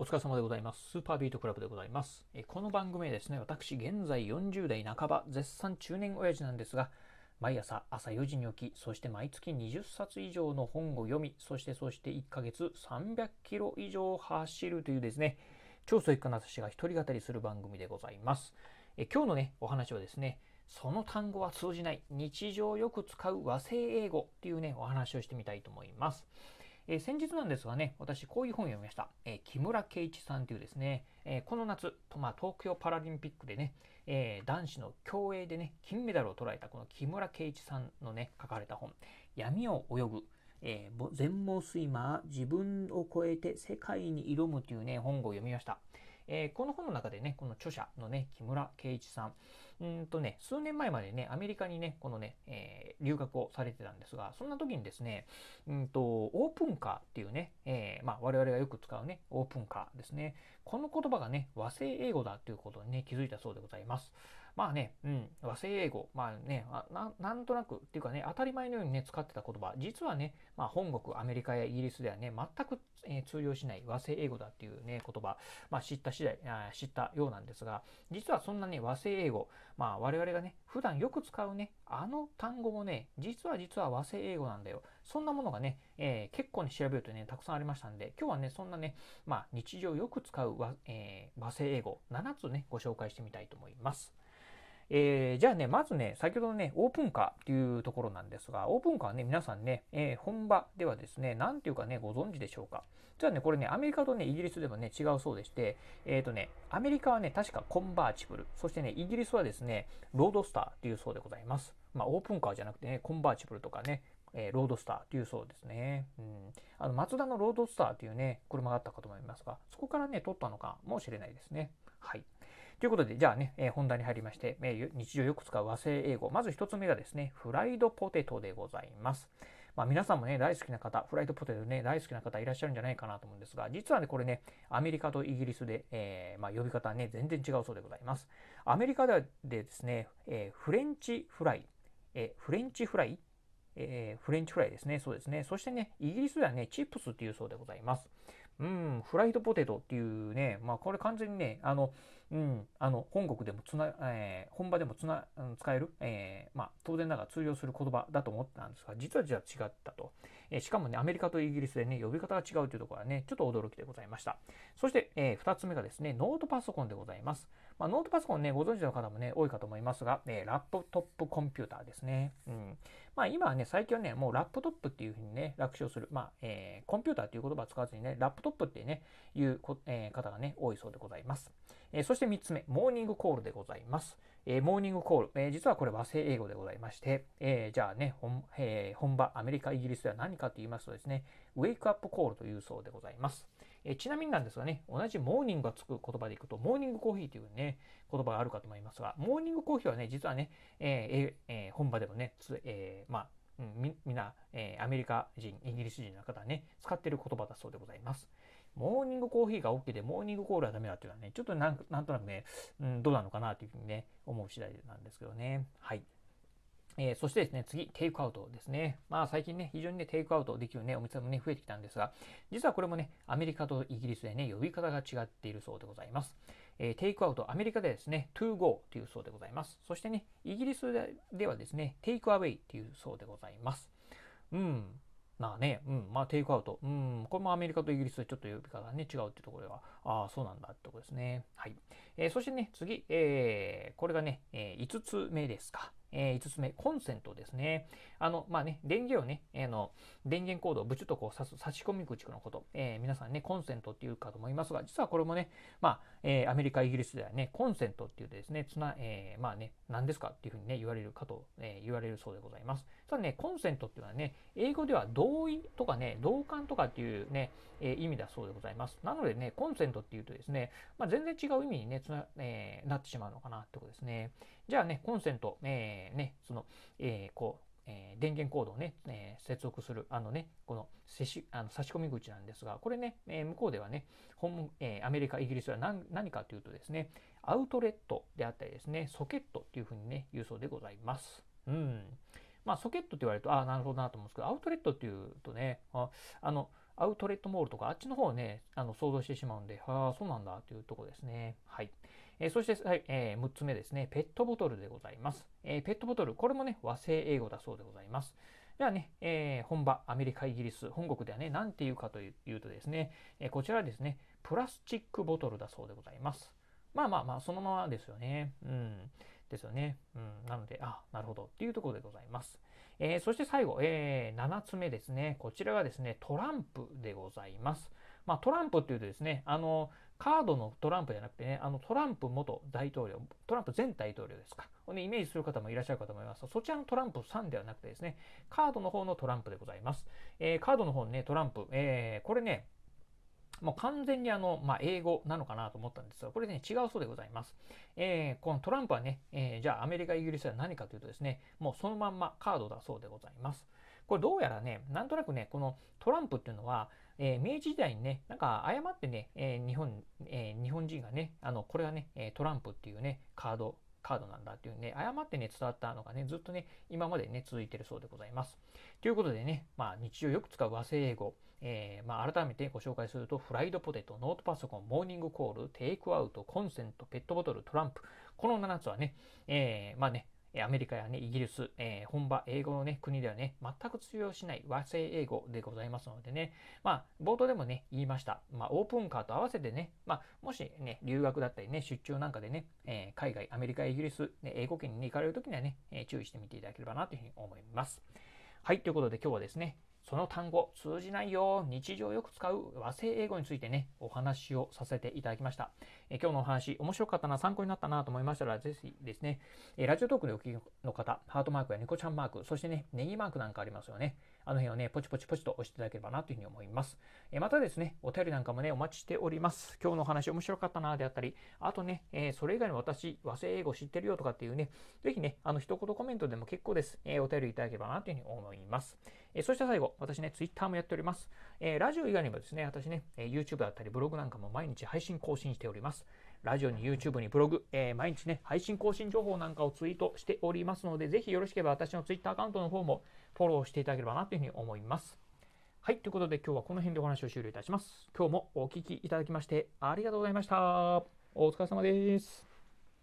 お疲れ様でございます。スーパービートクラブでございます。えこの番組はですね、私、現在40代半ば、絶賛中年親父なんですが、毎朝朝4時に起き、そして毎月20冊以上の本を読み、そしてそして1ヶ月300キロ以上走るというですね、超ソイックな私が一人語りする番組でございます。え今日のね、お話はですね、その単語は通じない日常よく使う和製英語っていうね、お話をしてみたいと思います。えー先日なんですがね、私こういう本を読みました。えー木村圭一さんというですね、えーこの夏、とまあ、東京パラリンピックでね、え男子の競泳でね、金メダルを捉えたこの木村圭一さんのね、書かれた本、闇を泳ぐ、え全盲スイマー、自分を超えて世界に挑むというね、本を読みました。えーこの本の中でね、この著者のね、木村圭一さん、うんとね、数年前までね、アメリカにね、このね、えー留学をされてたんですが、そんな時にですね、うんと、オープンカーっていうね、えーまあ、我々がよく使うね、オープンカーですね。この言葉がね、和製英語だということにね、気づいたそうでございます。まあね、うん、和製英語、まあね、あななんとなくっていうかね、当たり前のようにね、使ってた言葉、実はね、まあ、本国アメリカやイギリスではね、全く、えー通用しない和製英語だっていうね、言葉、まあ、知った次第あ知ったようなんですが、実はそんなね、和製英語、まあ、我々がね、普段よく使うね、あの単語もね、実は実は和製英語なんだよ。そんなものがね、えー結構に調べるとね、たくさんありましたんで、今日はね、そんなね、まあ、日常よく使う和,、えー和製英語。7つね、ご紹介してみたいと思います。えーじゃあね、まずね、先ほどのね、オープンカーっていうところなんですが、オープンカーはね、皆さんね、えー本場ではですね、なんていうかね、ご存知でしょうか？じゃあね、これね、アメリカとね、イギリスでもね、違うそうでして、えっ、とね、アメリカはね、確かコンバーチブル、そしてね、イギリスはですね、ロードスターっていうそうでございます。まあ、オープンカーじゃなくてね、コンバーチブルとかね、えーロードスターっていうそうですね。うん。あの、マツダのロードスターっていうね、車があったかと思いますが、そこからね、取ったのかもしれないですね。はい。ということで、じゃあね、えー本題に入りまして、えー日常よく使う和製英語。まず一つ目がですね、フライドポテトでございます。まあ、皆さんもね、大好きな方、フライドポテトね、大好きな方いらっしゃるんじゃないかなと思うんですが、実はね、これね、アメリカとイギリスで、えーまあ、呼び方はね、全然違うそうでございます。アメリカでですね、えーフレンチフライ、えーフレンチフライ、えフレンチフライですね。そうですね。そしてね、イギリスではね、チップスっていうそうでございます。うん、フライドポテトっていうね、まあこれ完全にね、あの、うん、あの、本国でもつな、えー本場でもつな、使える、えーまあ当然ながら通用する言葉だと思ったんですが、実は実は違ったと。えーしかもね、アメリカとイギリスでね、呼び方が違うというところはね、ちょっと驚きでございました。そして、え2つ目がですね、ノートパソコンでございます。まあ、ノートパソコンね、ご存知の方もね、多いかと思いますが、えーラップトップコンピューターですね。うん。まあ今はね、最近はね、もうラップトップっていうふうにね、楽勝する、まあ、えーコンピューターっていう言葉を使わずにね、ラップトップってね、いうこ、えー方がね、多いそうでございます。えーそして3つ目、モーニングコールでございます。えーモーニングコール、えー実はこれ和製英語でございまして、えーじゃあね、本,、えー本場アメリカ、イギリスでは何かと言いますとですね、ウェイクアップコールというそうでございます。えちなみになんですがね、同じモーニングがつく言葉でいくと、モーニングコーヒーというね、言葉があるかと思いますが、モーニングコーヒーはね、実はね、えーえー本場でもね、つえーまあ、うんみみんな、えーアメリカ人、イギリス人の方はね、使ってる言葉だそうでございます。モーニングコーヒーが OK で、モーニングコールはダメだっていうのはね、ちょっとなんなんとなくね、うん、どうなのかなというふうにね、思う次第なんですけどね。はい。えーそしてですね、次、テイクアウトですね。まあ最近ね、非常にね、テイクアウトできるね、お店もね、増えてきたんですが、実はこれもね、アメリカとイギリスでね、呼び方が違っているそうでございます。えーテイクアウト、アメリカでですね、to go というそうでございます。そしてね、イギリスではですね、テイクアウェイというそうでございます。うん。まあね、うん、まあテイクアウト。うん、これもアメリカとイギリスでちょっと呼び方がね、違うってところでは、ああ、そうなんだってところですね。はい。えーそしてね、次、えーこれがね、え5つ目ですか。え5つ目、コンセントですね。あの、まあね、電源をね、えーの、電源コードをブチュッとこう差す差し込み口のこと、えー皆さんね、コンセントっていうかと思いますが、実はこれもね、まあ、えーアメリカ、イギリスではね、コンセントっていうですね、つな、えーまあね、何ですかっていうふうにね、言われるかと、えー言われるそうでございます。ただね、コンセントっていうのはね、英語では同意とかね、同感とかっていうね、えー意味だそうでございます。なのでね、コンセントっていうとですね、まあ、全然違う意味にね、つな、えーなってしまうのかなってことですね。じゃあね、コンセント、えーね、その、えーこう、え電源コードをね、えー接続する、あのね、この接しあの差し込み口なんですが、これね、えー向こうではね、本えーアメリカ、イギリスは何何かというとですね、アウトレットであったりですね、ソケットっていうふうにね、言うそうでございます。うん。まあ、ソケットって言われると、ああ、なるほどなと思うんですけど、アウトレットっていうとね、ああの、アウトレットモールとかあっちの方をね、あの想像してしまうんで、ああ、そうなんだというところですね。はい。えー、そして、はいえー、6つ目ですね、ペットボトルでございます。えー、ペットボトル、これもね、和製英語だそうでございます。ではね、えー、本場、アメリカ、イギリス、本国ではね、何て言うかというとですね、え、こちらですね、プラスチックボトルだそうでございます。まあまあまあ、そのままですよね。うん。ですよね。うん。なので、あ、なるほど。っていうところでございます。えー、そして最後、えー、7つ目ですね。こちらがですね、トランプでございます。まあ、トランプっていうとですね、あの、カードのトランプじゃなくてね、あのトランプ元大統領、トランプ前大統領ですか。をね、イメージする方もいらっしゃるかと思いますそちらのトランプ3ではなくてですね、カードの方のトランプでございます。えー、カードの方のね、トランプ、えー、これね、もう完全にあの、まあ、英語なのかなと思ったんですが、これね、違うそうでございます。えー、このトランプはね、えー、じゃあアメリカ、イギリスは何かというとですね、もうそのまんまカードだそうでございます。これどうやらね、なんとなくね、このトランプっていうのは、えー、明治時代にね、なんか誤ってね、えー、日本、えー、日本人がね、あの、これはね、トランプっていうね、カード、カードなんだっていうね、誤ってね、伝わったのがね、ずっとね、今までね、続いてるそうでございます。ということでね、まあ、日常よく使う和製英語、えー、まあ、改めてご紹介すると、フライドポテト、ノートパソコン、モーニングコール、テイクアウト、コンセント、ペットボトル、トランプ、この7つはね、えー、まあね、アメリカやね、イギリス、えー、本場英語のね、国ではね、全く通用しない和製英語でございますのでね、まあ、冒頭でもね、言いました。まあ、オープンカーと合わせてね、まあ、もしね、留学だったりね、出張なんかでね、えー、海外、アメリカ、イギリス、ね、英語圏に、行かれるときにはね、えー、注意してみていただければなというふうに思います。はい、ということで今日はですね、その単語通じないよ日常よく使う和製英語についてねお話をさせていただきました。え今日のお話面白かったな参考になったなと思いましたらぜひですねえラジオトークでお聞きの方ハートマークやニコちゃんマークそしてねネギマークなんかありますよね。あの辺をねポチポチポチと押していただければなというふうに思います。えまたですねお便りなんかもねお待ちしております。今日のお話面白かったなであったりあとね、えそれ以外に私和製英語知ってるよとかっていうねぜひねあの一言コメントでも結構です、えお便りいただければなというふうに思います。えそして最後私ね Twitter もやっております。え、ラジオ以外にもですね、私ね、え YouTube だったりブログなんかも毎日配信更新しております。ラジオに YouTube にブログ、えー、毎日ね、配信更新情報なんかをツイートしておりますので、ぜひよろしければ私の Twitter アカウントの方もフォローしていただければなというふうに思います。はい、ということで今日はこの辺でお話を終了いたします。今日もお聴きいただきましてありがとうございました。お疲れ様です。